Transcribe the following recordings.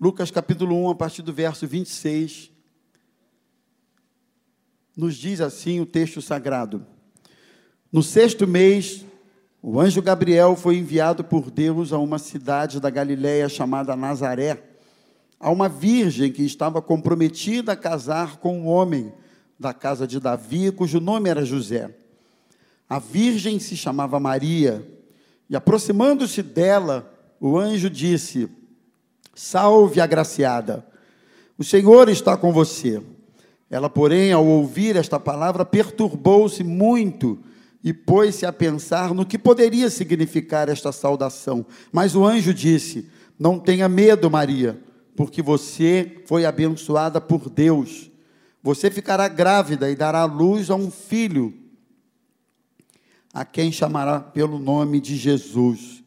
Lucas capítulo 1, a partir do verso 26, nos diz assim o texto sagrado: No sexto mês, o anjo Gabriel foi enviado por Deus a uma cidade da Galiléia chamada Nazaré, a uma virgem que estava comprometida a casar com um homem da casa de Davi, cujo nome era José. A virgem se chamava Maria, e aproximando-se dela, o anjo disse: Salve, agraciada, o Senhor está com você. Ela, porém, ao ouvir esta palavra, perturbou-se muito e pôs-se a pensar no que poderia significar esta saudação. Mas o anjo disse: Não tenha medo, Maria, porque você foi abençoada por Deus. Você ficará grávida e dará luz a um filho, a quem chamará pelo nome de Jesus.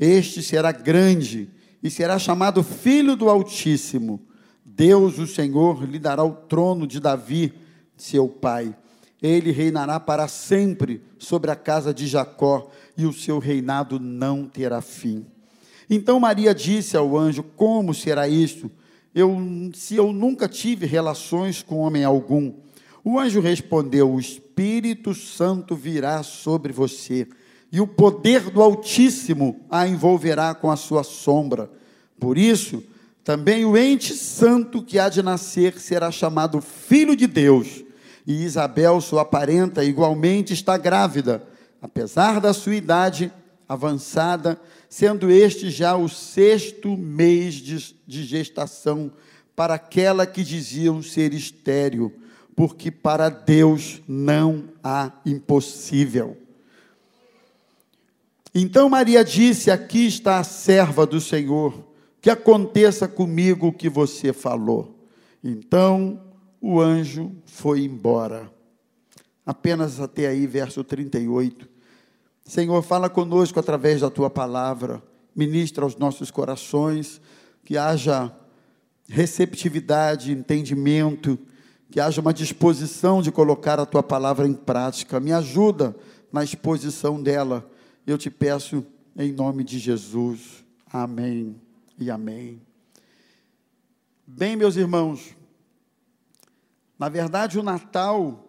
Este será grande e será chamado Filho do Altíssimo. Deus, o Senhor, lhe dará o trono de Davi, seu pai. Ele reinará para sempre sobre a casa de Jacó, e o seu reinado não terá fim. Então Maria disse ao anjo: Como será isto? Eu, se eu nunca tive relações com homem algum. O anjo respondeu: O Espírito Santo virá sobre você, e o poder do Altíssimo a envolverá com a sua sombra. Por isso, também o ente santo que há de nascer será chamado Filho de Deus. E Isabel, sua parenta, igualmente está grávida, apesar da sua idade avançada, sendo este já o sexto mês de, de gestação para aquela que diziam ser estéril, porque para Deus não há impossível. Então Maria disse: Aqui está a serva do Senhor que aconteça comigo o que você falou. Então o anjo foi embora. Apenas até aí, verso 38. Senhor, fala conosco através da tua palavra, ministra aos nossos corações, que haja receptividade, entendimento, que haja uma disposição de colocar a tua palavra em prática. Me ajuda na exposição dela. Eu te peço em nome de Jesus. Amém e amém. Bem, meus irmãos, na verdade o Natal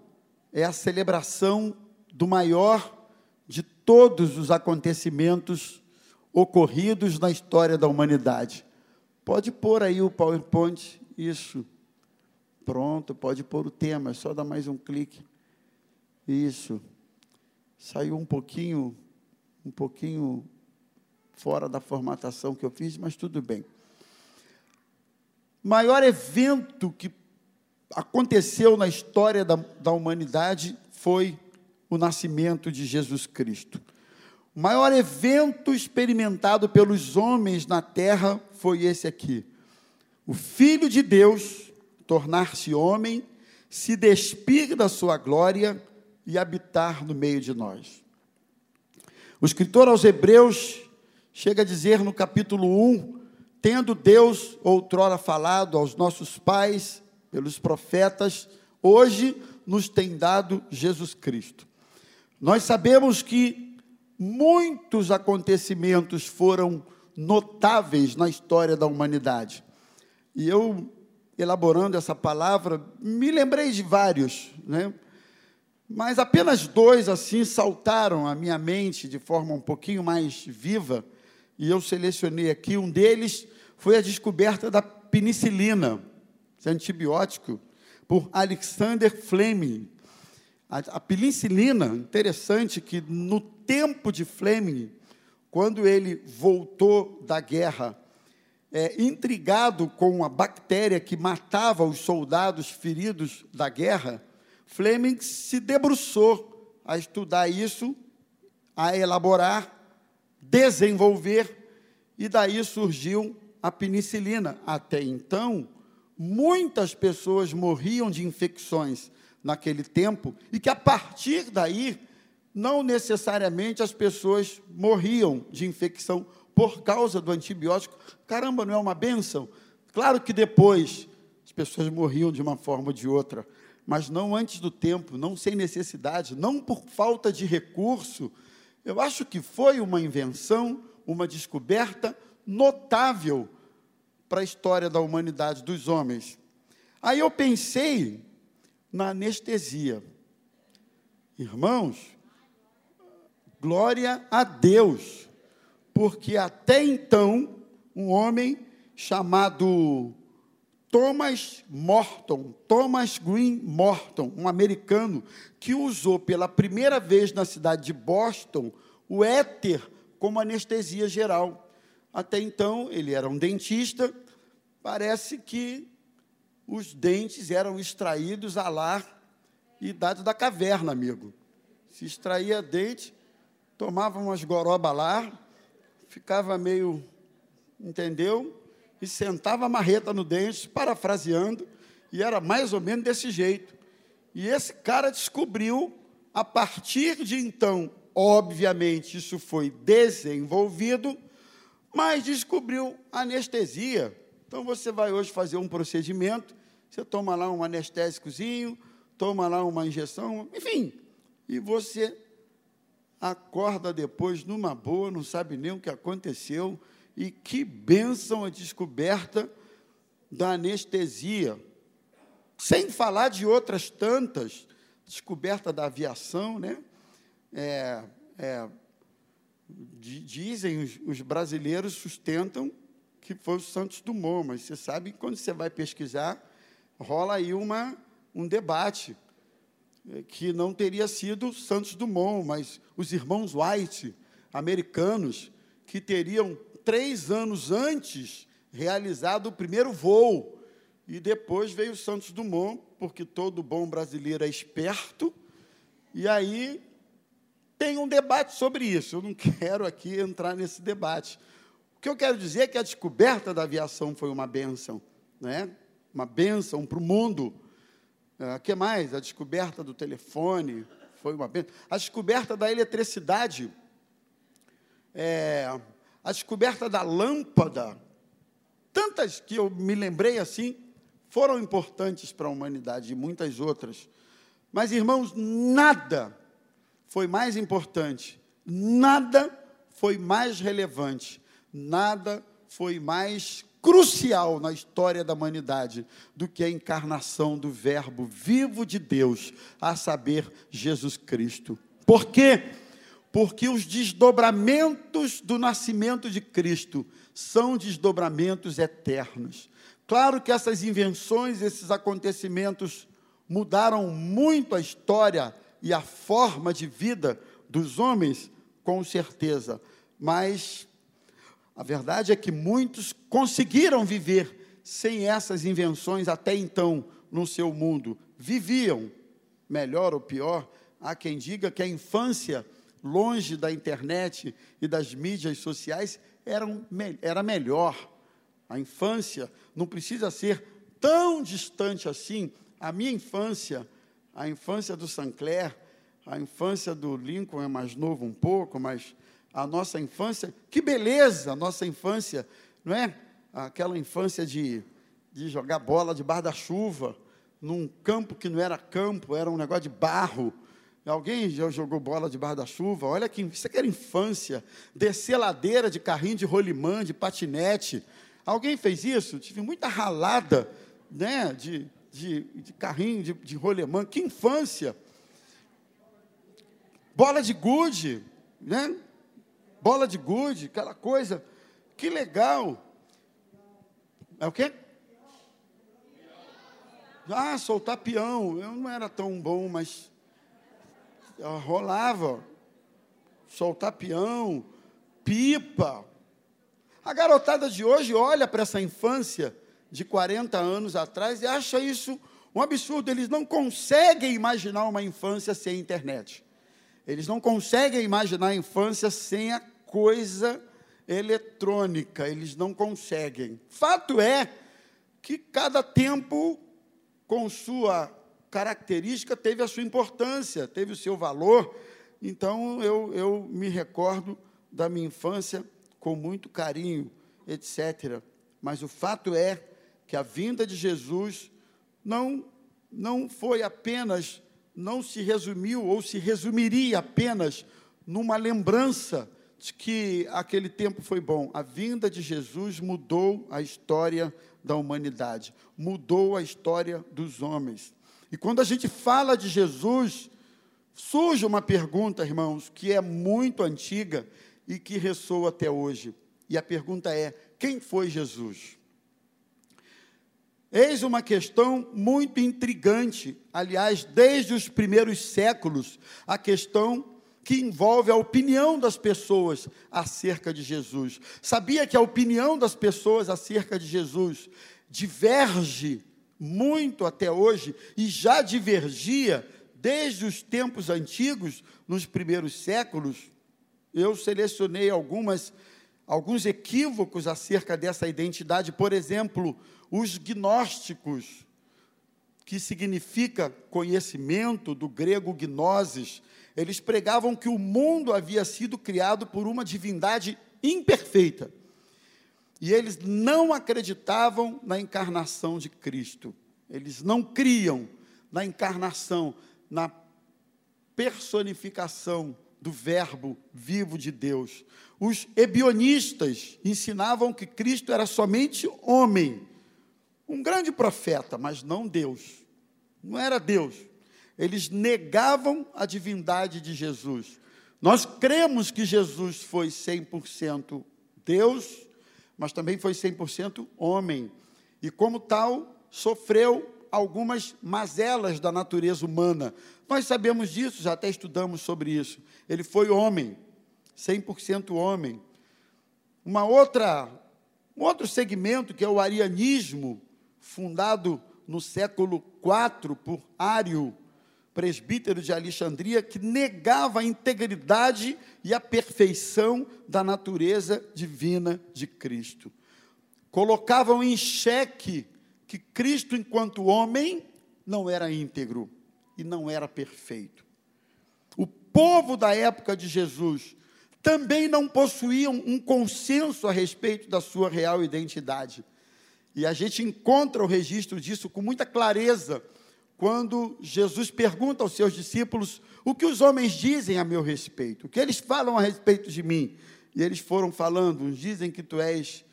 é a celebração do maior de todos os acontecimentos ocorridos na história da humanidade. Pode pôr aí o PowerPoint, isso. Pronto, pode pôr o tema, é só dar mais um clique. Isso. Saiu um pouquinho, um pouquinho fora da formatação que eu fiz, mas tudo bem. Maior evento que aconteceu na história da, da humanidade foi o nascimento de Jesus Cristo. O maior evento experimentado pelos homens na terra foi esse aqui. O Filho de Deus tornar-se homem, se despir da sua glória e habitar no meio de nós. O escritor aos Hebreus chega a dizer no capítulo 1: tendo Deus outrora falado aos nossos pais pelos profetas, hoje nos tem dado Jesus Cristo. Nós sabemos que muitos acontecimentos foram notáveis na história da humanidade. E eu, elaborando essa palavra, me lembrei de vários, né? Mas apenas dois assim saltaram à minha mente de forma um pouquinho mais viva e eu selecionei aqui. Um deles foi a descoberta da penicilina, esse antibiótico, por Alexander Fleming. A, a penicilina, interessante que no tempo de Fleming, quando ele voltou da guerra, é, intrigado com a bactéria que matava os soldados feridos da guerra, Fleming se debruçou a estudar isso, a elaborar desenvolver, e daí surgiu a penicilina. Até então, muitas pessoas morriam de infecções naquele tempo, e que a partir daí, não necessariamente as pessoas morriam de infecção por causa do antibiótico. Caramba, não é uma benção? Claro que depois as pessoas morriam de uma forma ou de outra, mas não antes do tempo, não sem necessidade, não por falta de recurso, eu acho que foi uma invenção, uma descoberta notável para a história da humanidade dos homens. Aí eu pensei na anestesia. Irmãos, glória a Deus, porque até então um homem chamado Thomas Morton, Thomas Green Morton, um americano que usou pela primeira vez na cidade de Boston o éter como anestesia geral. Até então, ele era um dentista, parece que os dentes eram extraídos a lá idade da caverna, amigo. Se extraía dente, tomava umas goroba lá, ficava meio, entendeu? E sentava a marreta no dente, parafraseando, e era mais ou menos desse jeito. E esse cara descobriu, a partir de então, obviamente, isso foi desenvolvido, mas descobriu anestesia. Então você vai hoje fazer um procedimento, você toma lá um anestésicozinho, toma lá uma injeção, enfim, e você acorda depois numa boa, não sabe nem o que aconteceu, e que bênção a descoberta da anestesia. Sem falar de outras tantas, descoberta da aviação, né? É, é, dizem os, os, brasileiros sustentam que foi o Santos Dumont, mas você sabe que quando você vai pesquisar, rola aí uma, um debate é, que não teria sido Santos Dumont, mas os irmãos White, americanos, que teriam três anos antes realizado o primeiro voo. E depois veio Santos Dumont, porque todo bom brasileiro é esperto, e aí tem um debate sobre isso. Eu não quero aqui entrar nesse debate. O que eu quero dizer é que a descoberta da aviação foi uma benção, né? uma benção para o mundo. O uh, que mais? A descoberta do telefone foi uma benção. A descoberta da eletricidade, é, a descoberta da lâmpada, tantas que eu me lembrei assim, foram importantes para a humanidade e muitas outras. Mas, irmãos, nada foi mais importante, nada foi mais relevante, nada foi mais crucial na história da humanidade do que a encarnação do Verbo vivo de Deus, a saber, Jesus Cristo. Por quê? Porque os desdobramentos do nascimento de Cristo são desdobramentos eternos. Claro que essas invenções, esses acontecimentos mudaram muito a história e a forma de vida dos homens, com certeza, mas a verdade é que muitos conseguiram viver sem essas invenções até então no seu mundo. Viviam, melhor ou pior, há quem diga que a infância, longe da internet e das mídias sociais, era, um, era melhor. A infância não precisa ser tão distante assim. A minha infância a infância do Sancler, a infância do Lincoln é mais novo um pouco, mas a nossa infância, que beleza, a nossa infância, não é? Aquela infância de, de jogar bola debaixo da chuva, num campo que não era campo, era um negócio de barro. Alguém já jogou bola debaixo da chuva? Olha que isso aqui era infância. Descer ladeira de carrinho de rolimã, de patinete. Alguém fez isso? Tive muita ralada, né? De, de, de carrinho, de, de rolemã, que infância! Bola de gude, né? Bola de gude, aquela coisa, que legal! É o quê? Ah, soltar peão. Eu não era tão bom, mas rolava. Soltar peão, pipa. A garotada de hoje olha para essa infância de 40 anos atrás e acha isso um absurdo. Eles não conseguem imaginar uma infância sem internet. Eles não conseguem imaginar a infância sem a coisa eletrônica. Eles não conseguem. Fato é que cada tempo, com sua característica, teve a sua importância, teve o seu valor. Então, eu, eu me recordo da minha infância com muito carinho, etc. Mas o fato é que a vinda de Jesus não, não foi apenas, não se resumiu ou se resumiria apenas numa lembrança de que aquele tempo foi bom. A vinda de Jesus mudou a história da humanidade, mudou a história dos homens. E quando a gente fala de Jesus, surge uma pergunta, irmãos, que é muito antiga e que ressoa até hoje. E a pergunta é: quem foi Jesus? Eis uma questão muito intrigante, aliás, desde os primeiros séculos, a questão que envolve a opinião das pessoas acerca de Jesus. Sabia que a opinião das pessoas acerca de Jesus diverge muito até hoje e já divergia desde os tempos antigos, nos primeiros séculos? Eu selecionei algumas alguns equívocos acerca dessa identidade, por exemplo, os gnósticos, que significa conhecimento, do grego gnosis, eles pregavam que o mundo havia sido criado por uma divindade imperfeita. E eles não acreditavam na encarnação de Cristo. Eles não criam na encarnação, na personificação do Verbo vivo de Deus. Os ebionistas ensinavam que Cristo era somente homem, um grande profeta, mas não Deus. Não era Deus. Eles negavam a divindade de Jesus. Nós cremos que Jesus foi 100% Deus, mas também foi 100% homem. E como tal, sofreu algumas mazelas da natureza humana. Nós sabemos disso, já até estudamos sobre isso. Ele foi homem, 100% homem. Uma outra, um outro segmento que é o arianismo, fundado no século IV por Ário, presbítero de Alexandria, que negava a integridade e a perfeição da natureza divina de Cristo. Colocavam em xeque que Cristo, enquanto homem, não era íntegro e não era perfeito. O povo da época de Jesus também não possuía um consenso a respeito da sua real identidade. E a gente encontra o registro disso com muita clareza quando Jesus pergunta aos seus discípulos o que os homens dizem a meu respeito, o que eles falam a respeito de mim. E eles foram falando, uns dizem que tu és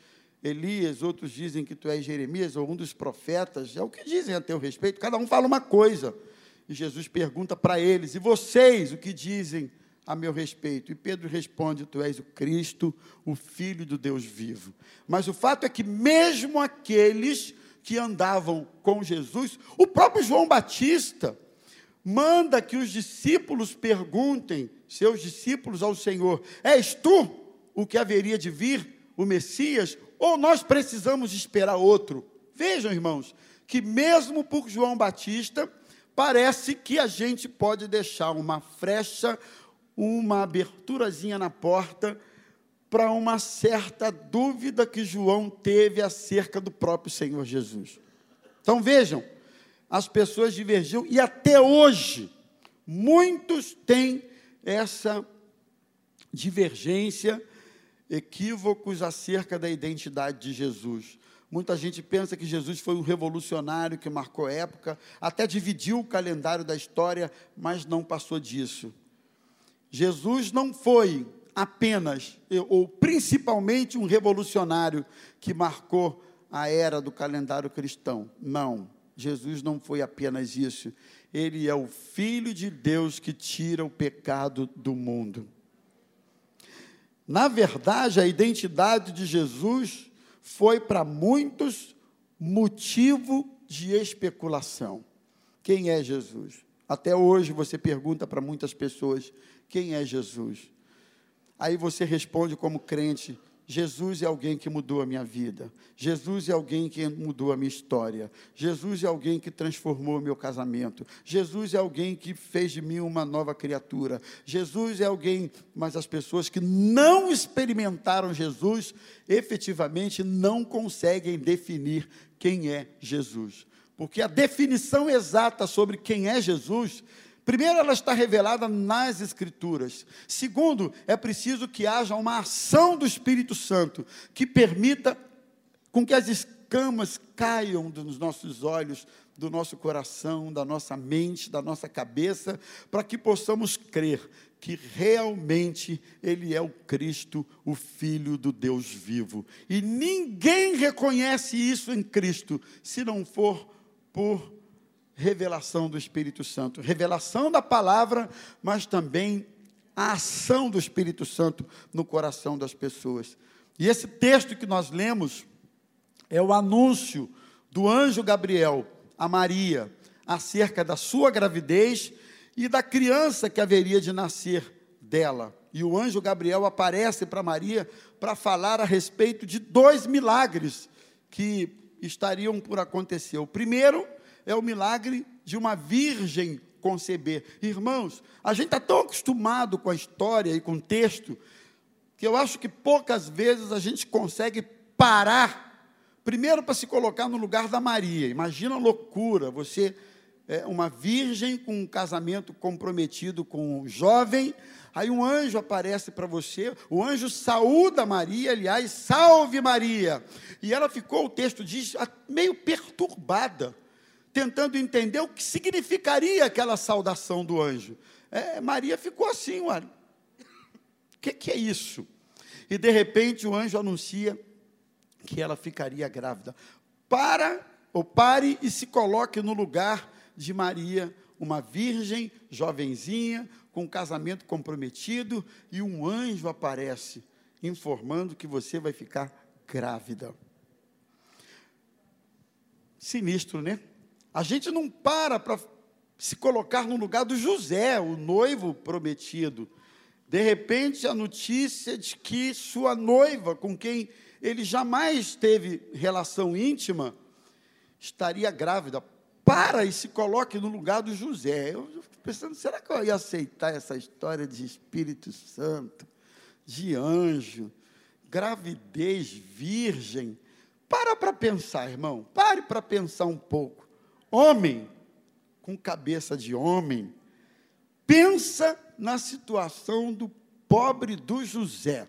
Elias, outros dizem que tu és Jeremias ou um dos profetas, é o que dizem a teu respeito, cada um fala uma coisa. E Jesus pergunta para eles: E vocês o que dizem a meu respeito? E Pedro responde: Tu és o Cristo, o Filho do Deus vivo. Mas o fato é que, mesmo aqueles que andavam com Jesus, o próprio João Batista manda que os discípulos perguntem, seus discípulos ao Senhor: És tu o que haveria de vir, o Messias, ou nós precisamos esperar outro? Vejam, irmãos, que mesmo por João Batista, parece que a gente pode deixar uma frecha, uma aberturazinha na porta para uma certa dúvida que João teve acerca do próprio Senhor Jesus. Então vejam, as pessoas divergiam e até hoje muitos têm essa divergência, equívocos acerca da identidade de Jesus. Muita gente pensa que Jesus foi um revolucionário que marcou época, até dividiu o calendário da história, mas não passou disso. Jesus não foi apenas ou principalmente um revolucionário que marcou a era do calendário cristão. Não, Jesus não foi apenas isso. Ele é o Filho de Deus que tira o pecado do mundo. Na verdade, a identidade de Jesus foi para muitos motivo de especulação. Quem é Jesus? Até hoje você pergunta para muitas pessoas: quem é Jesus? Aí você responde como crente: Jesus é alguém que mudou a minha vida. Jesus é alguém que mudou a minha história. Jesus é alguém que transformou o meu casamento. Jesus é alguém que fez de mim uma nova criatura. Jesus é alguém, mas as pessoas que não experimentaram Jesus, efetivamente não conseguem definir quem é Jesus. Porque a definição exata sobre quem é Jesus Primeiro, ela está revelada nas Escrituras. Segundo, é preciso que haja uma ação do Espírito Santo que permita com que as escamas caiam dos nossos olhos, do nosso coração, da nossa mente, da nossa cabeça, para que possamos crer que realmente ele é o Cristo, o Filho do Deus vivo. E ninguém reconhece isso em Cristo se não for por revelação do Espírito Santo. Revelação da palavra, mas também a ação do Espírito Santo no coração das pessoas. E esse texto que nós lemos é o anúncio do anjo Gabriel a Maria acerca da sua gravidez e da criança que haveria de nascer dela. E o anjo Gabriel aparece para Maria para falar a respeito de dois milagres que estariam por acontecer. O primeiro é o milagre de uma virgem conceber. Irmãos, a gente está tão acostumado com a história e com o texto que eu acho que poucas vezes a gente consegue parar, primeiro para se colocar no lugar da Maria. Imagina a loucura, você é, uma virgem com um casamento comprometido com um jovem, aí um anjo aparece para você, o anjo saúda Maria, aliás, salve Maria. E ela ficou, o texto diz, meio perturbada, tentando entender o que significaria aquela saudação do anjo. É, Maria ficou assim, olha, o que, que é isso? E de repente o anjo anuncia que ela ficaria grávida. Para, ou pare e se coloque no lugar de Maria, uma virgem, jovenzinha, com um casamento comprometido, e um anjo aparece informando que você vai ficar grávida. Sinistro, né? A gente não para para se colocar no lugar do José, o noivo prometido. De repente, a notícia de que sua noiva, com quem ele jamais teve relação íntima, estaria grávida para e se coloque no lugar do José. Eu fico pensando, será que eu ia aceitar essa história de Espírito Santo, de anjo, gravidez virgem? Para para pensar, irmão, pare para pensar um pouco. Homem, com cabeça de homem, pensa na situação do pobre do José.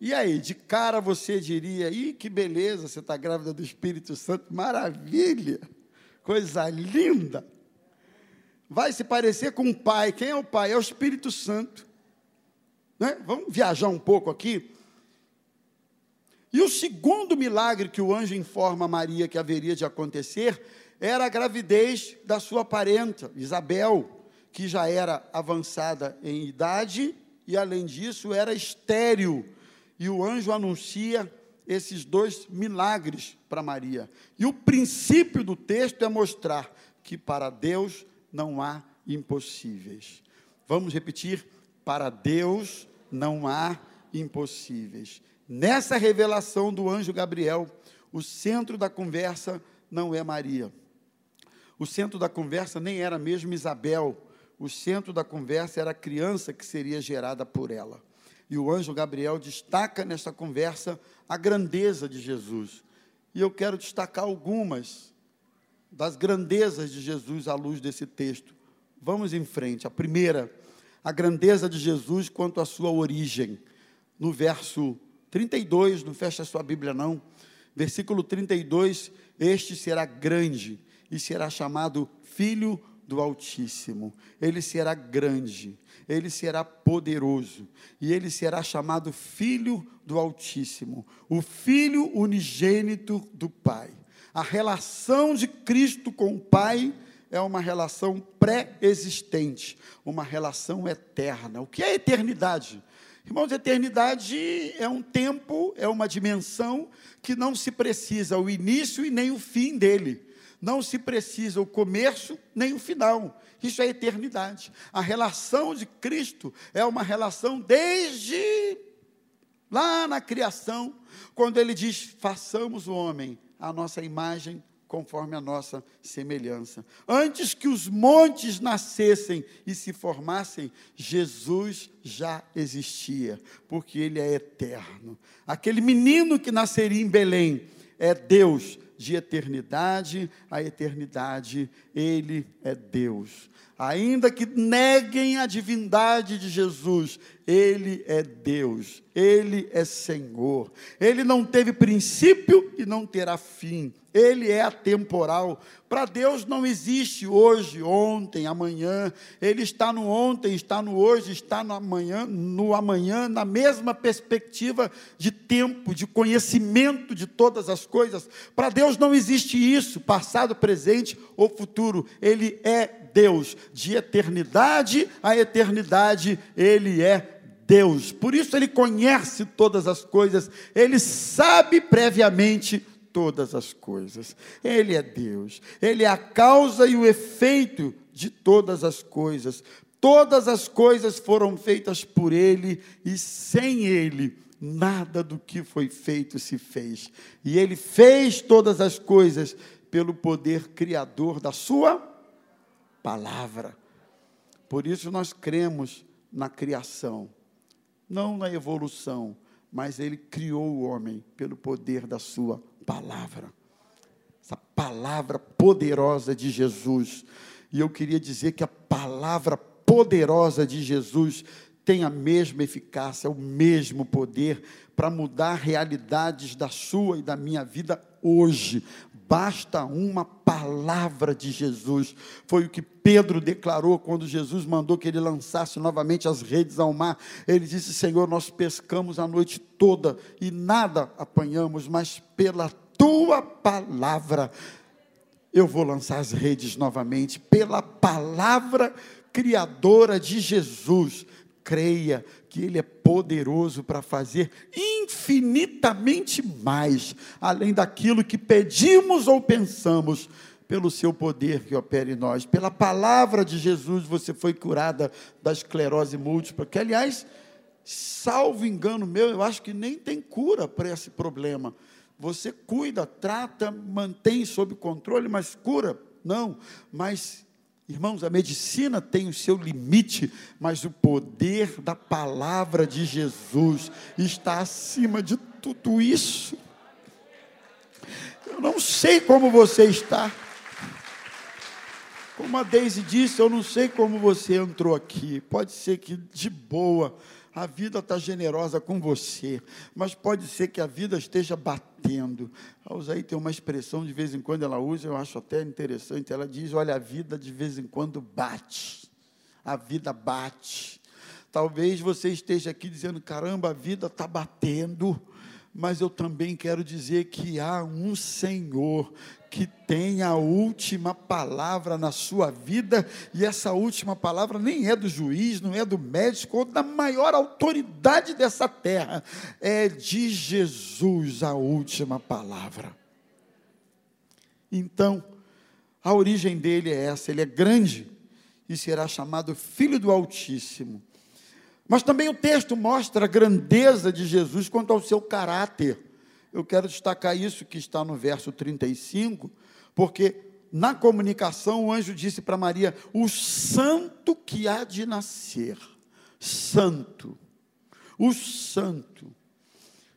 E aí, de cara você diria, ih, que beleza, você está grávida do Espírito Santo, maravilha coisa linda. Vai se parecer com o Pai. Quem é o Pai? É o Espírito Santo. Né? Vamos viajar um pouco aqui. E o segundo milagre que o anjo informa a Maria que haveria de acontecer era a gravidez da sua parenta, Isabel, que já era avançada em idade e, além disso, era estéril. E o anjo anuncia esses dois milagres para Maria. E o princípio do texto é mostrar que para Deus não há impossíveis. Vamos repetir: para Deus não há impossíveis. Nessa revelação do anjo Gabriel, o centro da conversa não é Maria. O centro da conversa nem era mesmo Isabel. O centro da conversa era a criança que seria gerada por ela. E o anjo Gabriel destaca nesta conversa a grandeza de Jesus. E eu quero destacar algumas das grandezas de Jesus à luz desse texto. Vamos em frente. A primeira, a grandeza de Jesus quanto à sua origem. No verso 32, não fecha a sua Bíblia não. Versículo 32, este será grande e será chamado filho do Altíssimo. Ele será grande ele será poderoso e ele será chamado Filho do Altíssimo, o Filho unigênito do Pai. A relação de Cristo com o Pai é uma relação pré-existente, uma relação eterna. O que é eternidade? Irmãos, eternidade é um tempo, é uma dimensão que não se precisa o início e nem o fim dele. Não se precisa o começo nem o final. Isso é eternidade. A relação de Cristo é uma relação desde lá na criação, quando ele diz: façamos o homem a nossa imagem conforme a nossa semelhança. Antes que os montes nascessem e se formassem, Jesus já existia, porque ele é eterno. Aquele menino que nasceria em Belém é Deus de eternidade a eternidade, Ele é Deus. Ainda que neguem a divindade de Jesus, Ele é Deus, Ele é Senhor, Ele não teve princípio e não terá fim, Ele é atemporal. Para Deus não existe hoje, ontem, amanhã, Ele está no ontem, está no hoje, está no amanhã, no amanhã, na mesma perspectiva de tempo, de conhecimento de todas as coisas. Para Deus não existe isso, passado, presente ou futuro, Ele é Deus, de eternidade a eternidade, Ele é Deus. Por isso ele conhece todas as coisas, ele sabe previamente todas as coisas. Ele é Deus. Ele é a causa e o efeito de todas as coisas. Todas as coisas foram feitas por ele e sem ele nada do que foi feito se fez. E ele fez todas as coisas pelo poder criador da sua palavra. Por isso nós cremos na criação não na evolução, mas ele criou o homem pelo poder da sua palavra. Essa palavra poderosa de Jesus. E eu queria dizer que a palavra poderosa de Jesus tem a mesma eficácia, o mesmo poder para mudar realidades da sua e da minha vida hoje. Basta uma palavra de Jesus. Foi o que Pedro declarou quando Jesus mandou que ele lançasse novamente as redes ao mar. Ele disse: Senhor, nós pescamos a noite toda e nada apanhamos, mas pela tua palavra eu vou lançar as redes novamente. Pela palavra criadora de Jesus creia que Ele é poderoso para fazer infinitamente mais, além daquilo que pedimos ou pensamos, pelo seu poder que opera em nós. Pela palavra de Jesus, você foi curada da esclerose múltipla, que, aliás, salvo engano meu, eu acho que nem tem cura para esse problema. Você cuida, trata, mantém sob controle, mas cura? Não. Mas Irmãos, a medicina tem o seu limite, mas o poder da palavra de Jesus está acima de tudo isso. Eu não sei como você está. Como a Deise disse, eu não sei como você entrou aqui. Pode ser que de boa a vida está generosa com você, mas pode ser que a vida esteja batendo. A Usaí tem uma expressão, de vez em quando ela usa, eu acho até interessante. Ela diz: Olha, a vida de vez em quando bate. A vida bate. Talvez você esteja aqui dizendo: caramba, a vida está batendo mas eu também quero dizer que há um Senhor que tem a última palavra na sua vida, e essa última palavra nem é do juiz, não é do médico, ou da maior autoridade dessa terra, é de Jesus a última palavra. Então, a origem dele é essa, ele é grande e será chamado Filho do Altíssimo. Mas também o texto mostra a grandeza de Jesus quanto ao seu caráter. Eu quero destacar isso que está no verso 35, porque na comunicação o anjo disse para Maria: O santo que há de nascer, santo, o santo,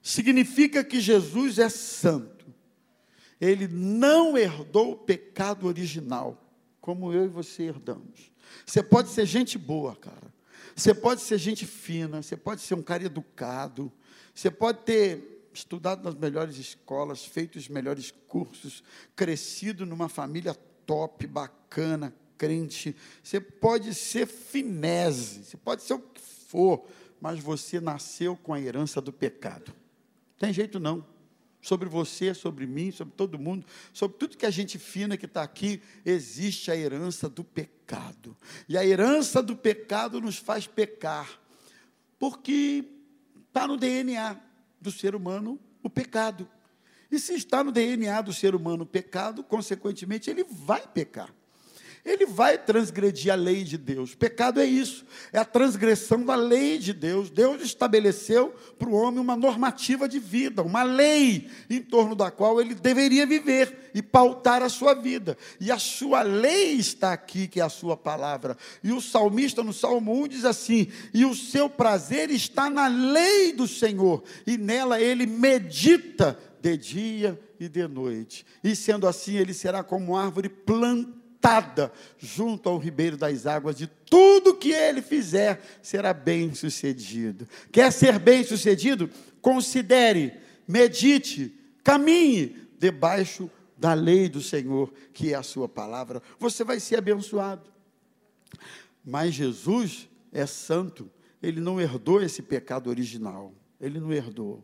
significa que Jesus é santo. Ele não herdou o pecado original, como eu e você herdamos. Você pode ser gente boa, cara. Você pode ser gente fina, você pode ser um cara educado, você pode ter estudado nas melhores escolas, feito os melhores cursos, crescido numa família top, bacana, crente. Você pode ser finese, você pode ser o que for, mas você nasceu com a herança do pecado. Tem jeito não sobre você, sobre mim, sobre todo mundo, sobre tudo que a gente fina que está aqui, existe a herança do pecado. E a herança do pecado nos faz pecar, porque está no DNA do ser humano o pecado. E se está no DNA do ser humano o pecado, consequentemente, ele vai pecar ele vai transgredir a lei de Deus. Pecado é isso, é a transgressão da lei de Deus. Deus estabeleceu para o homem uma normativa de vida, uma lei em torno da qual ele deveria viver e pautar a sua vida. E a sua lei está aqui, que é a sua palavra. E o salmista no Salmo 1 diz assim: "E o seu prazer está na lei do Senhor, e nela ele medita de dia e de noite. E sendo assim, ele será como árvore plantada junto ao ribeiro das águas, de tudo que ele fizer será bem sucedido. Quer ser bem sucedido? Considere, medite, caminhe debaixo da lei do Senhor, que é a sua palavra. Você vai ser abençoado. Mas Jesus é santo, ele não herdou esse pecado original. Ele não herdou.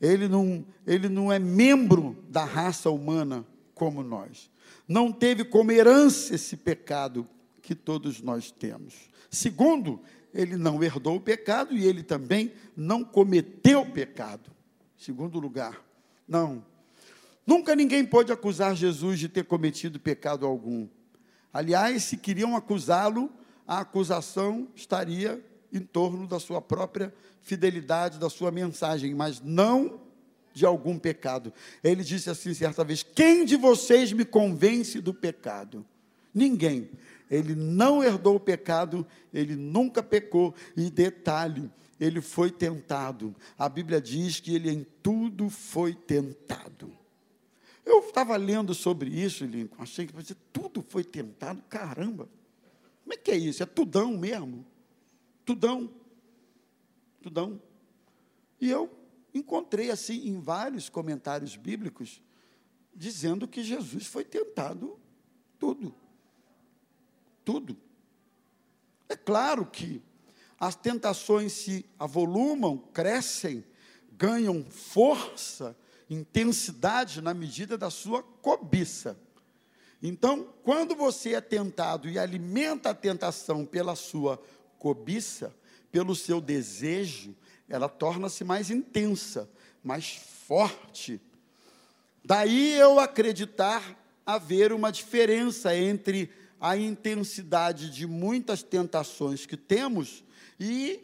Ele não, ele não é membro da raça humana como nós. Não teve como herança esse pecado que todos nós temos. Segundo, ele não herdou o pecado e ele também não cometeu pecado. Segundo lugar, não. Nunca ninguém pode acusar Jesus de ter cometido pecado algum. Aliás, se queriam acusá-lo, a acusação estaria em torno da sua própria fidelidade, da sua mensagem, mas não de algum pecado. Ele disse assim certa vez: Quem de vocês me convence do pecado? Ninguém. Ele não herdou o pecado, ele nunca pecou. E detalhe, ele foi tentado. A Bíblia diz que ele em tudo foi tentado. Eu estava lendo sobre isso, Lincoln, achei que tudo foi tentado. Caramba, como é que é isso? É tudão mesmo? Tudão. Tudão. E eu encontrei assim em vários comentários bíblicos dizendo que Jesus foi tentado tudo. Tudo. É claro que as tentações se avolumam, crescem, ganham força, intensidade na medida da sua cobiça. Então, quando você é tentado e alimenta a tentação pela sua cobiça, pelo seu desejo, ela torna-se mais intensa, mais forte. Daí eu acreditar haver uma diferença entre a intensidade de muitas tentações que temos e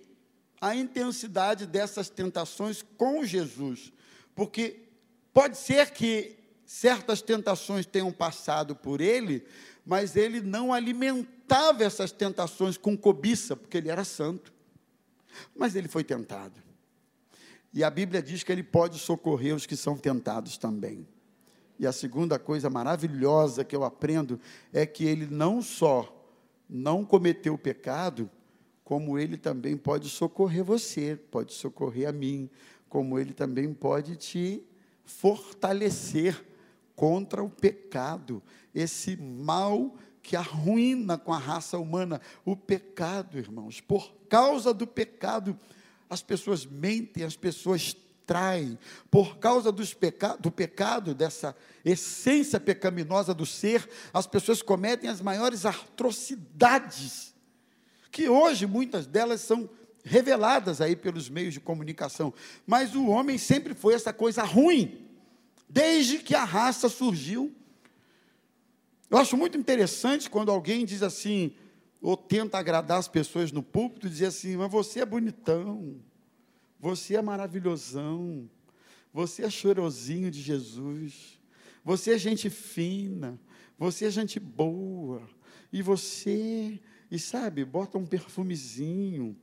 a intensidade dessas tentações com Jesus. Porque pode ser que certas tentações tenham passado por ele, mas ele não alimentava essas tentações com cobiça, porque ele era santo. Mas ele foi tentado. E a Bíblia diz que ele pode socorrer os que são tentados também. E a segunda coisa maravilhosa que eu aprendo é que ele não só não cometeu pecado, como ele também pode socorrer você, pode socorrer a mim, como ele também pode te fortalecer contra o pecado, esse mal que arruína com a raça humana. O pecado, irmãos, por causa do pecado, as pessoas mentem, as pessoas traem, por causa peca do pecado, dessa essência pecaminosa do ser, as pessoas cometem as maiores atrocidades, que hoje muitas delas são reveladas aí pelos meios de comunicação. Mas o homem sempre foi essa coisa ruim, desde que a raça surgiu. Eu acho muito interessante quando alguém diz assim, ou tenta agradar as pessoas no púlpito, dizer assim: Mas você é bonitão, você é maravilhosão, você é chorosinho de Jesus, você é gente fina, você é gente boa, e você, e sabe, bota um perfumezinho.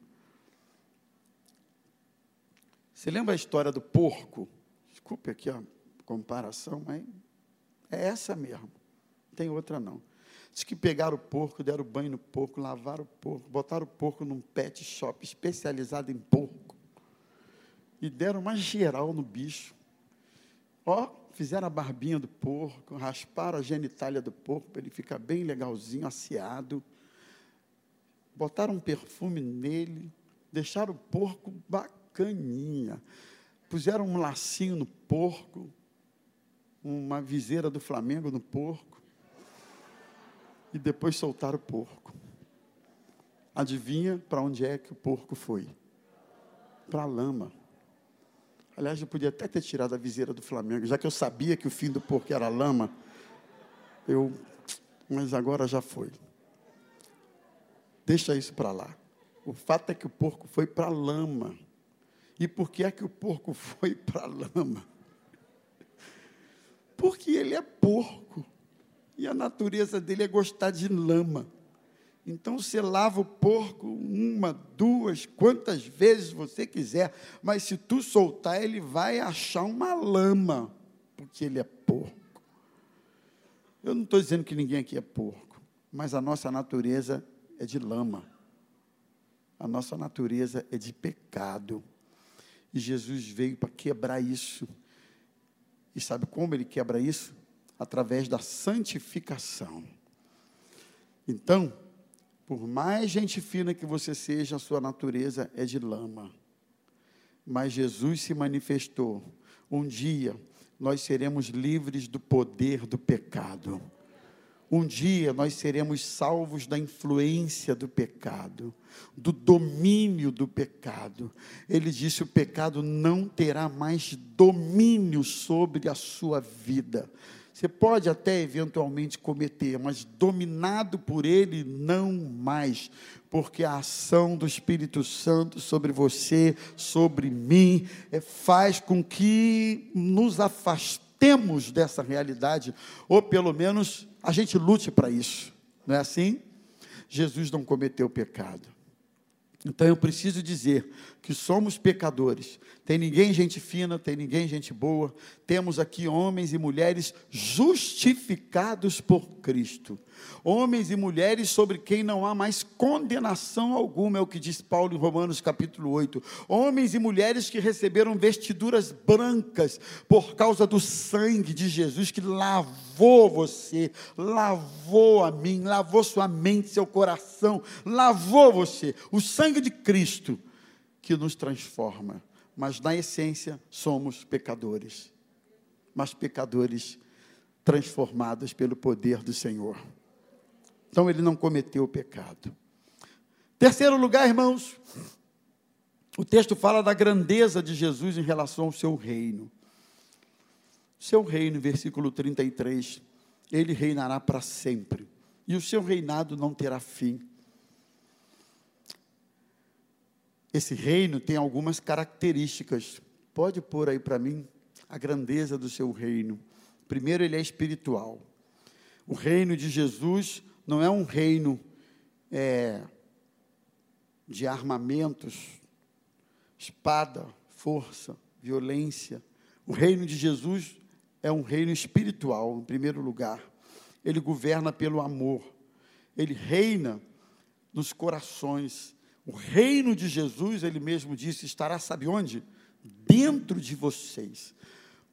Você lembra a história do porco? Desculpe aqui a comparação, mas é essa mesmo tem outra não. Diz que pegaram o porco, deram banho no porco, lavaram o porco, botaram o porco num pet shop especializado em porco. E deram uma geral no bicho. Ó, fizeram a barbinha do porco, rasparam a genitália do porco para ele ficar bem legalzinho, aciado. Botaram um perfume nele, deixaram o porco bacaninha. Puseram um lacinho no porco, uma viseira do Flamengo no porco e depois soltar o porco. Adivinha para onde é que o porco foi? Para a lama. Aliás, eu podia até ter tirado a viseira do Flamengo, já que eu sabia que o fim do porco era lama. Eu, mas agora já foi. Deixa isso para lá. O fato é que o porco foi para a lama. E por que é que o porco foi para a lama? Porque ele é porco. E a natureza dele é gostar de lama. Então você lava o porco uma, duas, quantas vezes você quiser, mas se tu soltar, ele vai achar uma lama, porque ele é porco. Eu não estou dizendo que ninguém aqui é porco, mas a nossa natureza é de lama. A nossa natureza é de pecado. E Jesus veio para quebrar isso. E sabe como ele quebra isso? Através da santificação. Então, por mais gente fina que você seja, a sua natureza é de lama. Mas Jesus se manifestou. Um dia nós seremos livres do poder do pecado. Um dia nós seremos salvos da influência do pecado, do domínio do pecado. Ele disse: o pecado não terá mais domínio sobre a sua vida. Você pode até eventualmente cometer, mas dominado por ele, não mais, porque a ação do Espírito Santo sobre você, sobre mim, é, faz com que nos afastemos dessa realidade, ou pelo menos a gente lute para isso, não é assim? Jesus não cometeu pecado. Então eu preciso dizer que somos pecadores. Tem ninguém gente fina, tem ninguém gente boa. Temos aqui homens e mulheres justificados por Cristo. Homens e mulheres sobre quem não há mais condenação alguma, é o que diz Paulo em Romanos capítulo 8. Homens e mulheres que receberam vestiduras brancas por causa do sangue de Jesus que lavou você, lavou a mim, lavou sua mente, seu coração, lavou você. O sangue de Cristo que nos transforma, mas na essência somos pecadores, mas pecadores transformados pelo poder do Senhor. Então ele não cometeu o pecado. Terceiro lugar, irmãos, o texto fala da grandeza de Jesus em relação ao seu reino. Seu reino, versículo 33, ele reinará para sempre, e o seu reinado não terá fim. Esse reino tem algumas características. Pode pôr aí para mim a grandeza do seu reino. Primeiro, ele é espiritual. O reino de Jesus não é um reino é, de armamentos, espada, força, violência. O reino de Jesus é um reino espiritual, em primeiro lugar. Ele governa pelo amor. Ele reina nos corações. O reino de Jesus, ele mesmo disse, estará, sabe onde? Dentro de vocês.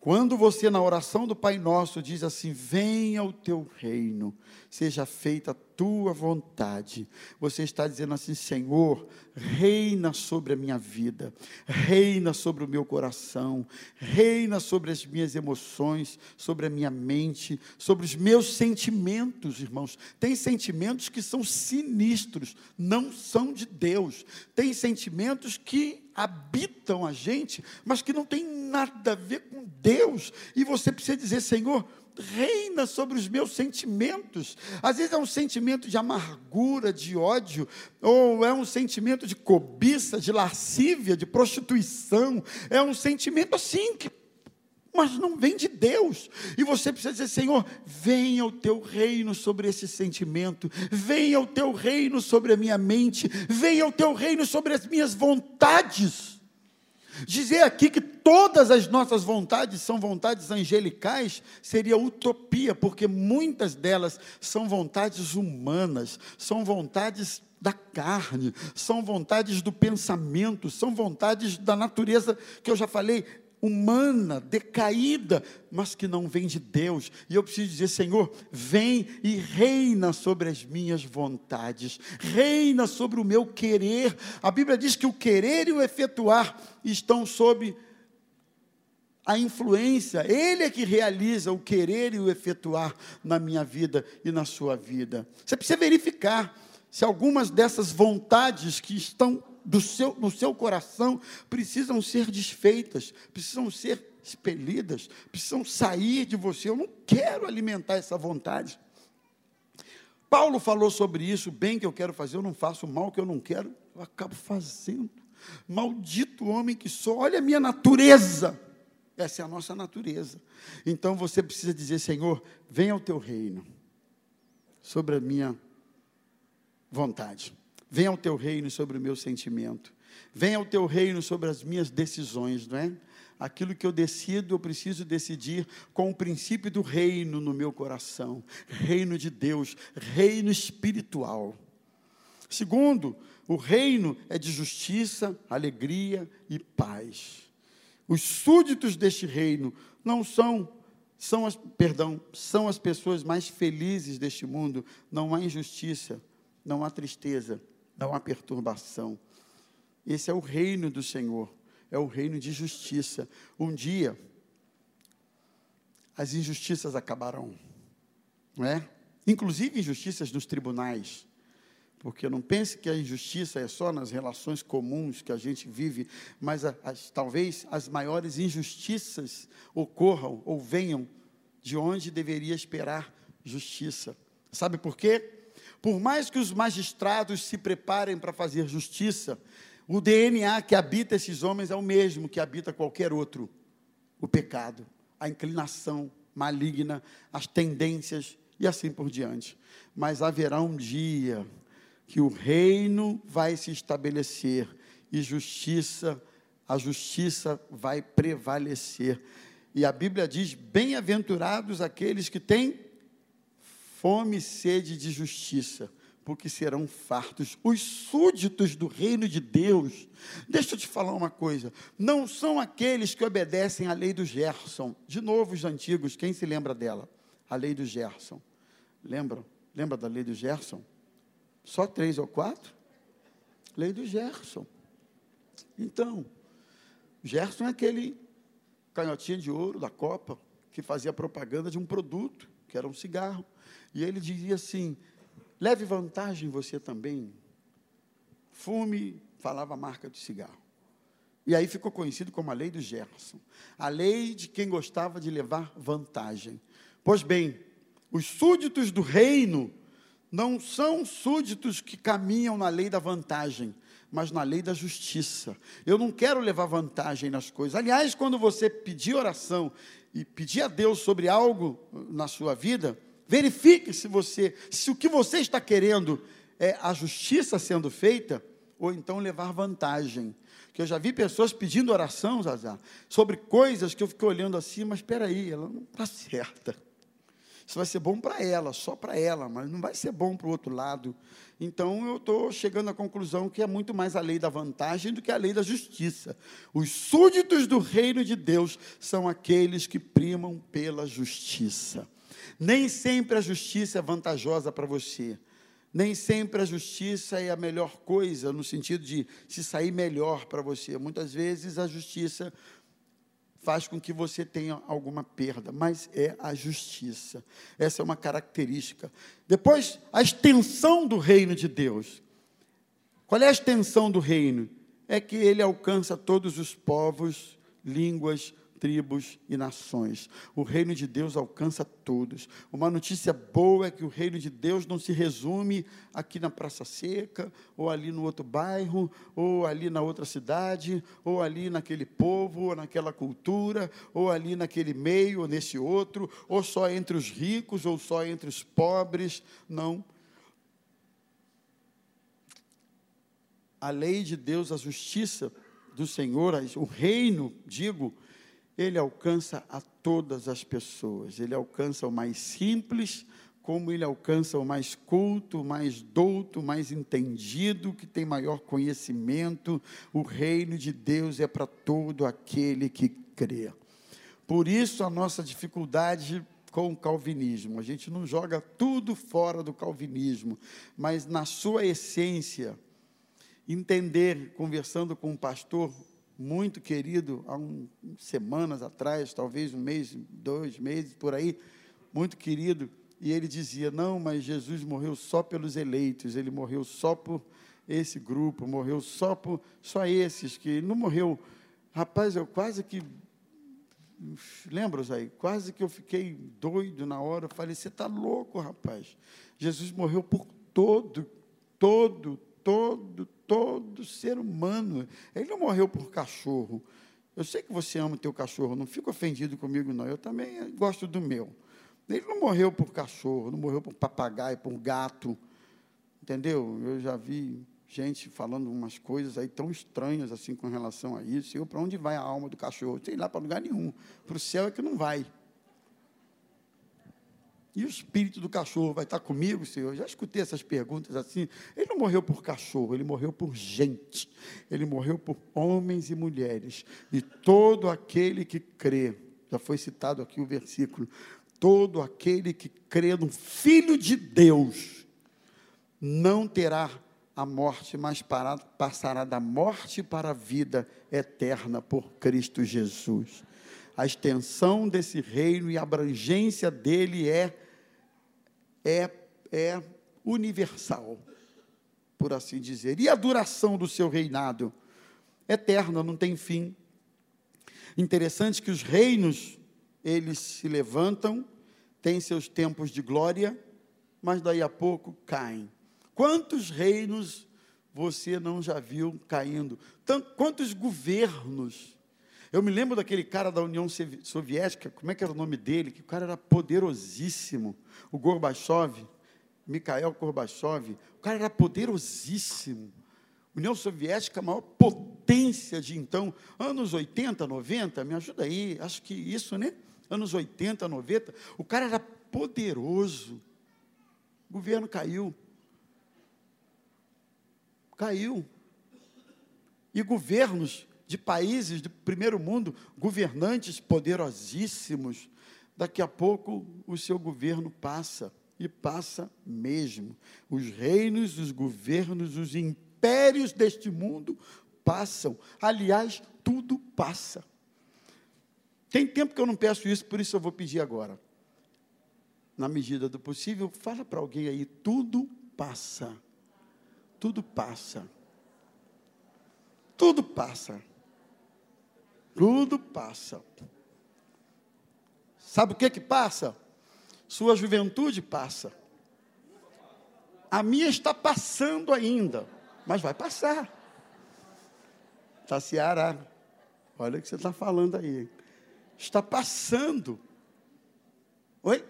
Quando você, na oração do Pai Nosso, diz assim: Venha o teu reino, seja feita tua vontade, você está dizendo assim: Senhor, reina sobre a minha vida, reina sobre o meu coração, reina sobre as minhas emoções, sobre a minha mente, sobre os meus sentimentos, irmãos. Tem sentimentos que são sinistros, não são de Deus, tem sentimentos que habitam a gente, mas que não tem nada a ver com Deus. E você precisa dizer, Senhor, reina sobre os meus sentimentos. Às vezes é um sentimento de amargura, de ódio, ou é um sentimento de cobiça, de lascívia, de prostituição. É um sentimento assim que mas não vem de Deus. E você precisa dizer: Senhor, venha o teu reino sobre esse sentimento, venha o teu reino sobre a minha mente, venha o teu reino sobre as minhas vontades. Dizer aqui que todas as nossas vontades são vontades angelicais seria utopia, porque muitas delas são vontades humanas, são vontades da carne, são vontades do pensamento, são vontades da natureza que eu já falei, humana, decaída, mas que não vem de Deus. E eu preciso dizer, Senhor, vem e reina sobre as minhas vontades, reina sobre o meu querer. A Bíblia diz que o querer e o efetuar estão sob a influência, Ele é que realiza o querer e o efetuar na minha vida e na sua vida. Você precisa verificar se algumas dessas vontades que estão do seu, no seu coração precisam ser desfeitas, precisam ser expelidas, precisam sair de você. Eu não quero alimentar essa vontade. Paulo falou sobre isso, bem que eu quero fazer, eu não faço mal que eu não quero, eu acabo fazendo. Maldito homem que sou, olha a minha natureza. Essa é a nossa natureza. Então você precisa dizer, Senhor, venha o teu reino sobre a minha vontade. Venha o teu reino sobre o meu sentimento. Venha o teu reino sobre as minhas decisões, não é? Aquilo que eu decido, eu preciso decidir com o princípio do reino no meu coração reino de Deus, reino espiritual. Segundo, o reino é de justiça, alegria e paz. Os súditos deste reino não são são as, perdão, são as pessoas mais felizes deste mundo. Não há injustiça, não há tristeza, não há perturbação. Esse é o reino do Senhor, é o reino de justiça. Um dia, as injustiças acabarão, não é? Inclusive injustiças nos tribunais. Porque não pense que a injustiça é só nas relações comuns que a gente vive, mas as, talvez as maiores injustiças ocorram ou venham de onde deveria esperar justiça. Sabe por quê? Por mais que os magistrados se preparem para fazer justiça, o DNA que habita esses homens é o mesmo que habita qualquer outro: o pecado, a inclinação maligna, as tendências e assim por diante. Mas haverá um dia que o reino vai se estabelecer e justiça, a justiça vai prevalecer. E a Bíblia diz: bem-aventurados aqueles que têm fome e sede de justiça, porque serão fartos. Os súditos do reino de Deus, deixa eu te falar uma coisa, não são aqueles que obedecem à lei do Gerson. De novo, os antigos, quem se lembra dela? A lei do Gerson. Lembram? Lembra da lei do Gerson? Só três ou quatro? Lei do Gerson. Então, Gerson é aquele canhotinha de ouro da Copa que fazia propaganda de um produto, que era um cigarro. E ele dizia assim: leve vantagem você também. Fume, falava a marca de cigarro. E aí ficou conhecido como a lei do Gerson. A lei de quem gostava de levar vantagem. Pois bem, os súditos do reino não são súditos que caminham na lei da vantagem, mas na lei da justiça. Eu não quero levar vantagem nas coisas. Aliás, quando você pedir oração e pedir a Deus sobre algo na sua vida, verifique se você, se o que você está querendo é a justiça sendo feita ou então levar vantagem. Que eu já vi pessoas pedindo oração, Zazá, sobre coisas que eu fiquei olhando assim, mas espera aí, ela não está certa. Isso vai ser bom para ela, só para ela, mas não vai ser bom para o outro lado. Então eu estou chegando à conclusão que é muito mais a lei da vantagem do que a lei da justiça. Os súditos do reino de Deus são aqueles que primam pela justiça. Nem sempre a justiça é vantajosa para você. Nem sempre a justiça é a melhor coisa, no sentido de se sair melhor para você. Muitas vezes a justiça faz com que você tenha alguma perda, mas é a justiça. Essa é uma característica. Depois, a extensão do reino de Deus. Qual é a extensão do reino? É que ele alcança todos os povos, línguas, tribos e nações. O reino de Deus alcança todos. Uma notícia boa é que o reino de Deus não se resume aqui na Praça Seca, ou ali no outro bairro, ou ali na outra cidade, ou ali naquele povo, ou naquela cultura, ou ali naquele meio, ou nesse outro, ou só entre os ricos, ou só entre os pobres. Não. A lei de Deus, a justiça do Senhor, o reino, digo, ele alcança a todas as pessoas. Ele alcança o mais simples, como ele alcança o mais culto, o mais douto, o mais entendido, que tem maior conhecimento. O reino de Deus é para todo aquele que crê. Por isso a nossa dificuldade com o calvinismo. A gente não joga tudo fora do calvinismo, mas na sua essência, entender, conversando com um pastor, muito querido, há um, semanas atrás, talvez um mês, dois meses, por aí, muito querido, e ele dizia: Não, mas Jesus morreu só pelos eleitos, ele morreu só por esse grupo, morreu só por só esses, que não morreu. Rapaz, eu quase que. Lembra, Zé? Quase que eu fiquei doido na hora. Falei: Você está louco, rapaz. Jesus morreu por todo, todo, todo, todo ser humano. Ele não morreu por cachorro. Eu sei que você ama o teu cachorro, não fica ofendido comigo, não. Eu também gosto do meu. Ele não morreu por cachorro, não morreu por papagaio, por gato. Entendeu? Eu já vi gente falando umas coisas aí tão estranhas assim com relação a isso. Eu, para onde vai a alma do cachorro? Sei lá, para lugar nenhum. Para o céu é que não vai. E o espírito do cachorro vai estar comigo, Senhor? Já escutei essas perguntas assim. Ele não morreu por cachorro, ele morreu por gente. Ele morreu por homens e mulheres. E todo aquele que crê, já foi citado aqui o versículo, todo aquele que crê no Filho de Deus não terá a morte, mas passará da morte para a vida eterna por Cristo Jesus. A extensão desse reino e a abrangência dele é, é, é universal, por assim dizer. E a duração do seu reinado? Eterna, não tem fim. Interessante que os reinos, eles se levantam, têm seus tempos de glória, mas daí a pouco caem. Quantos reinos você não já viu caindo? Tanto, quantos governos? Eu me lembro daquele cara da União Soviética, como é que era o nome dele? Que o cara era poderosíssimo. O Gorbachev, Mikhail Gorbachev. O cara era poderosíssimo. União Soviética, a maior potência de então, anos 80, 90, me ajuda aí, acho que isso, né? Anos 80, 90. O cara era poderoso. O governo caiu caiu. E governos de países do primeiro mundo, governantes poderosíssimos, daqui a pouco o seu governo passa, e passa mesmo. Os reinos, os governos, os impérios deste mundo passam. Aliás, tudo passa. Tem tempo que eu não peço isso, por isso eu vou pedir agora. Na medida do possível, fala para alguém aí, tudo passa tudo passa. Tudo passa. Tudo passa. Sabe o que que passa? Sua juventude passa. A minha está passando ainda, mas vai passar. Taciara, olha o que você está falando aí. Está passando. Oi?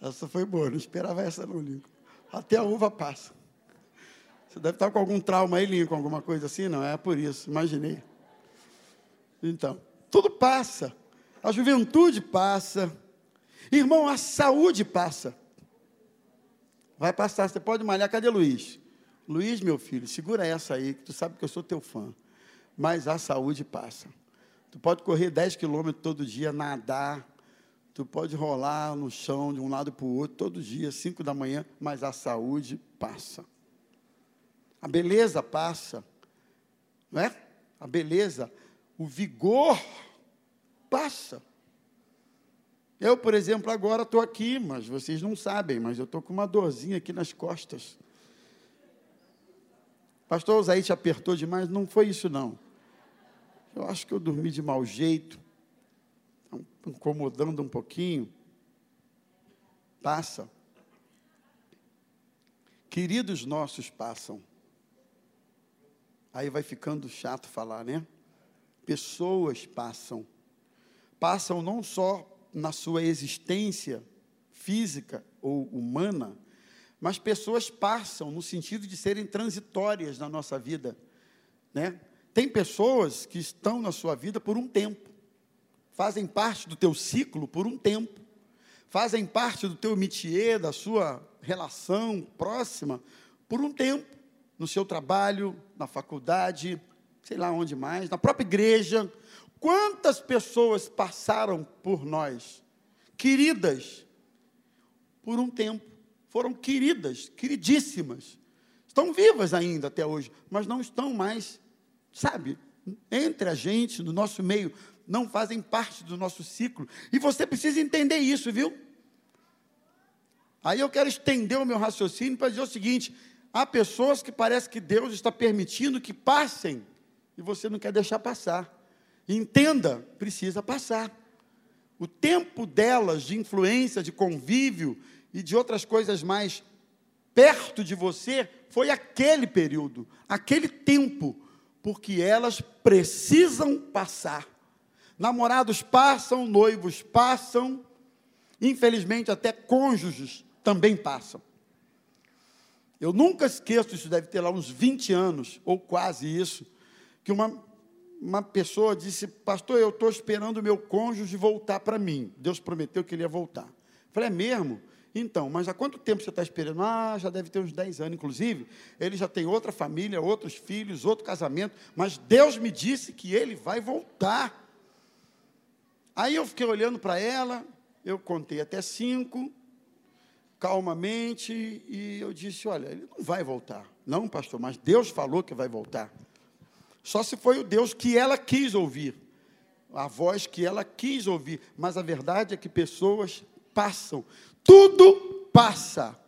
Essa foi boa, não esperava essa não, Lincoln. Até a uva passa. Você deve estar com algum trauma aí, Lincoln, alguma coisa assim? Não, é por isso, imaginei. Então, tudo passa. A juventude passa. Irmão, a saúde passa. Vai passar, você pode malhar. Cadê Luiz? Luiz, meu filho, segura essa aí, que tu sabe que eu sou teu fã. Mas a saúde passa. Tu pode correr 10 quilômetros todo dia, nadar, Tu pode rolar no chão de um lado para o outro todo dia, cinco da manhã, mas a saúde passa. A beleza passa, não é? A beleza, o vigor passa. Eu, por exemplo, agora estou aqui, mas vocês não sabem, mas eu estou com uma dorzinha aqui nas costas. Pastor Osaí te apertou demais? Não foi isso, não. Eu acho que eu dormi de mau jeito incomodando um pouquinho, passa. Queridos nossos passam. Aí vai ficando chato falar, né? Pessoas passam. Passam não só na sua existência física ou humana, mas pessoas passam no sentido de serem transitórias na nossa vida, né? Tem pessoas que estão na sua vida por um tempo fazem parte do teu ciclo por um tempo, fazem parte do teu métier, da sua relação próxima, por um tempo, no seu trabalho, na faculdade, sei lá onde mais, na própria igreja. Quantas pessoas passaram por nós, queridas, por um tempo, foram queridas, queridíssimas, estão vivas ainda até hoje, mas não estão mais, sabe, entre a gente, no nosso meio, não fazem parte do nosso ciclo. E você precisa entender isso, viu? Aí eu quero estender o meu raciocínio para dizer o seguinte: há pessoas que parece que Deus está permitindo que passem e você não quer deixar passar. Entenda, precisa passar. O tempo delas de influência, de convívio e de outras coisas mais perto de você foi aquele período, aquele tempo, porque elas precisam passar. Namorados passam, noivos passam, infelizmente até cônjuges também passam. Eu nunca esqueço, isso deve ter lá uns 20 anos, ou quase isso, que uma, uma pessoa disse, pastor, eu estou esperando o meu cônjuge voltar para mim. Deus prometeu que ele ia voltar. Eu falei, é mesmo? Então, mas há quanto tempo você está esperando? Ah, já deve ter uns 10 anos, inclusive. Ele já tem outra família, outros filhos, outro casamento, mas Deus me disse que ele vai voltar. Aí eu fiquei olhando para ela, eu contei até cinco, calmamente, e eu disse: Olha, ele não vai voltar. Não, pastor, mas Deus falou que vai voltar. Só se foi o Deus que ela quis ouvir, a voz que ela quis ouvir. Mas a verdade é que pessoas passam, tudo passa.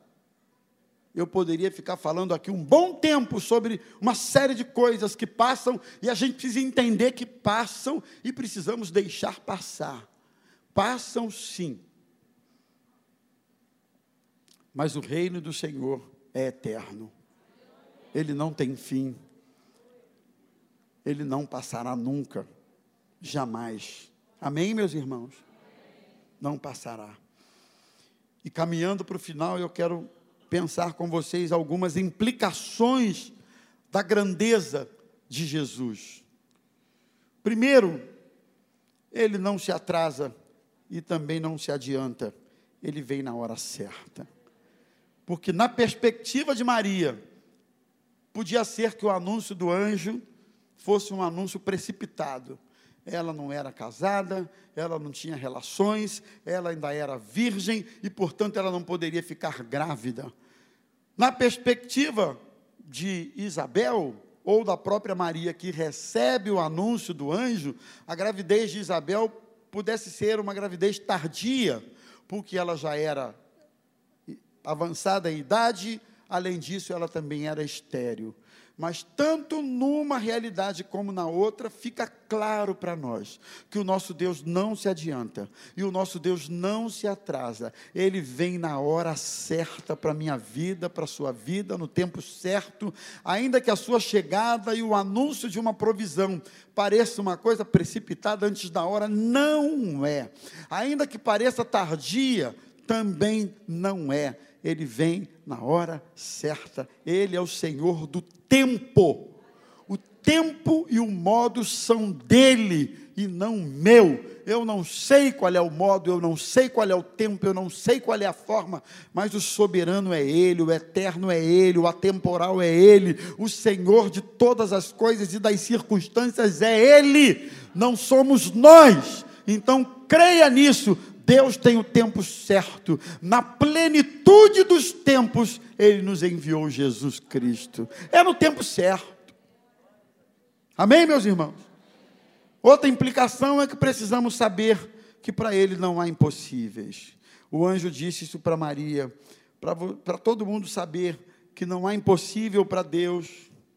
Eu poderia ficar falando aqui um bom tempo sobre uma série de coisas que passam e a gente precisa entender que passam e precisamos deixar passar. Passam sim. Mas o reino do Senhor é eterno. Ele não tem fim. Ele não passará nunca, jamais. Amém, meus irmãos? Não passará. E caminhando para o final, eu quero pensar com vocês algumas implicações da grandeza de Jesus. Primeiro, ele não se atrasa e também não se adianta, ele vem na hora certa. Porque, na perspectiva de Maria, podia ser que o anúncio do anjo fosse um anúncio precipitado. Ela não era casada, ela não tinha relações, ela ainda era virgem e, portanto, ela não poderia ficar grávida. Na perspectiva de Isabel, ou da própria Maria que recebe o anúncio do anjo, a gravidez de Isabel pudesse ser uma gravidez tardia, porque ela já era avançada em idade, além disso, ela também era estéril. Mas tanto numa realidade como na outra, fica claro para nós que o nosso Deus não se adianta e o nosso Deus não se atrasa. Ele vem na hora certa para a minha vida, para a sua vida, no tempo certo, ainda que a sua chegada e o anúncio de uma provisão pareça uma coisa precipitada antes da hora, não é. Ainda que pareça tardia, também não é ele vem na hora certa. Ele é o Senhor do tempo. O tempo e o modo são dele e não meu. Eu não sei qual é o modo, eu não sei qual é o tempo, eu não sei qual é a forma, mas o soberano é ele, o eterno é ele, o atemporal é ele, o Senhor de todas as coisas e das circunstâncias é ele, não somos nós. Então creia nisso, Deus tem o tempo certo, na plenitude dos tempos, Ele nos enviou Jesus Cristo. É no tempo certo. Amém, meus irmãos? Outra implicação é que precisamos saber que para Ele não há impossíveis. O anjo disse isso para Maria, para todo mundo saber que não há impossível para Deus,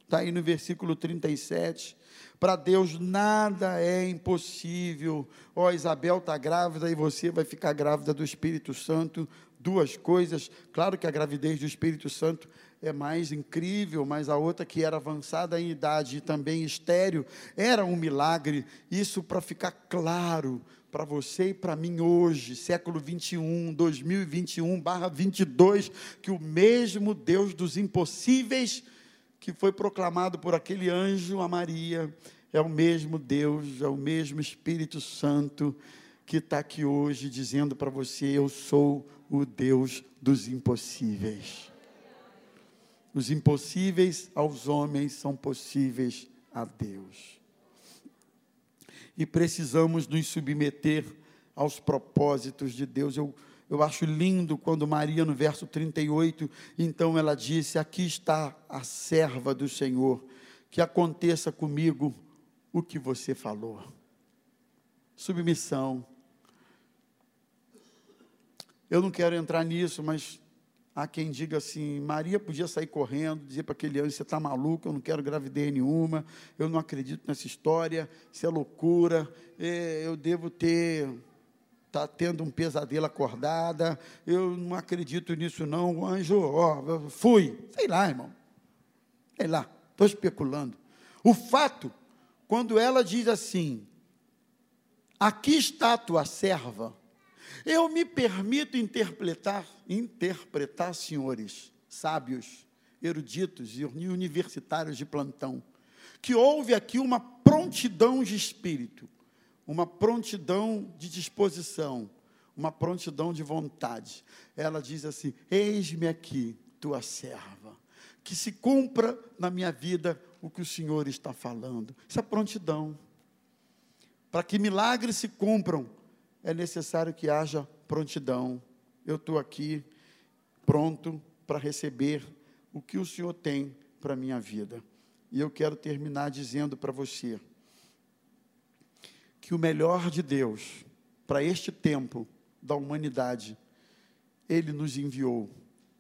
está aí no versículo 37. Para Deus nada é impossível. Ó, oh, Isabel está grávida e você vai ficar grávida do Espírito Santo. Duas coisas. Claro que a gravidez do Espírito Santo é mais incrível, mas a outra que era avançada em idade e também estéreo, era um milagre. Isso para ficar claro para você e para mim hoje, século 21, 2021, barra 22, que o mesmo Deus dos impossíveis que foi proclamado por aquele anjo a Maria, é o mesmo Deus, é o mesmo Espírito Santo que está aqui hoje dizendo para você: Eu sou o Deus dos impossíveis. Os impossíveis aos homens são possíveis a Deus. E precisamos nos submeter aos propósitos de Deus. Eu eu acho lindo quando Maria, no verso 38, então ela disse: Aqui está a serva do Senhor, que aconteça comigo o que você falou. Submissão. Eu não quero entrar nisso, mas há quem diga assim: Maria podia sair correndo, dizer para aquele anjo: Você está maluco, eu não quero gravidez nenhuma, eu não acredito nessa história, isso é loucura, é, eu devo ter está tendo um pesadelo acordada, eu não acredito nisso não, o anjo, ó, fui, sei lá, irmão, sei lá, estou especulando. O fato, quando ela diz assim, Aqui está a tua serva. Eu me permito interpretar, interpretar, senhores, sábios, eruditos e universitários de plantão, que houve aqui uma prontidão de espírito, uma prontidão de disposição, uma prontidão de vontade. Ela diz assim: Eis-me aqui, tua serva, que se cumpra na minha vida o que o Senhor está falando. Isso é prontidão. Para que milagres se cumpram, é necessário que haja prontidão. Eu estou aqui pronto para receber o que o Senhor tem para a minha vida. E eu quero terminar dizendo para você que o melhor de Deus para este tempo da humanidade, Ele nos enviou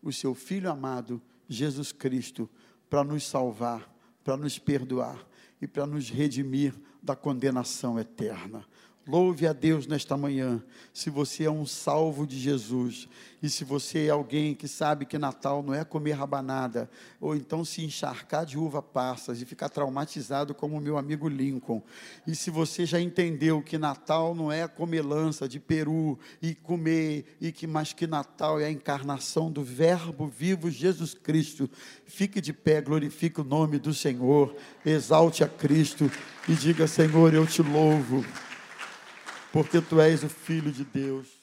o Seu Filho amado, Jesus Cristo, para nos salvar, para nos perdoar e para nos redimir da condenação eterna. Louve a Deus nesta manhã, se você é um salvo de Jesus, e se você é alguém que sabe que Natal não é comer rabanada, ou então se encharcar de uva passas e ficar traumatizado como o meu amigo Lincoln, e se você já entendeu que Natal não é comer lança de peru e comer, e que mais que Natal é a encarnação do Verbo vivo Jesus Cristo, fique de pé, glorifique o nome do Senhor, exalte a Cristo e diga: Senhor, eu te louvo porque tu és o Filho de Deus.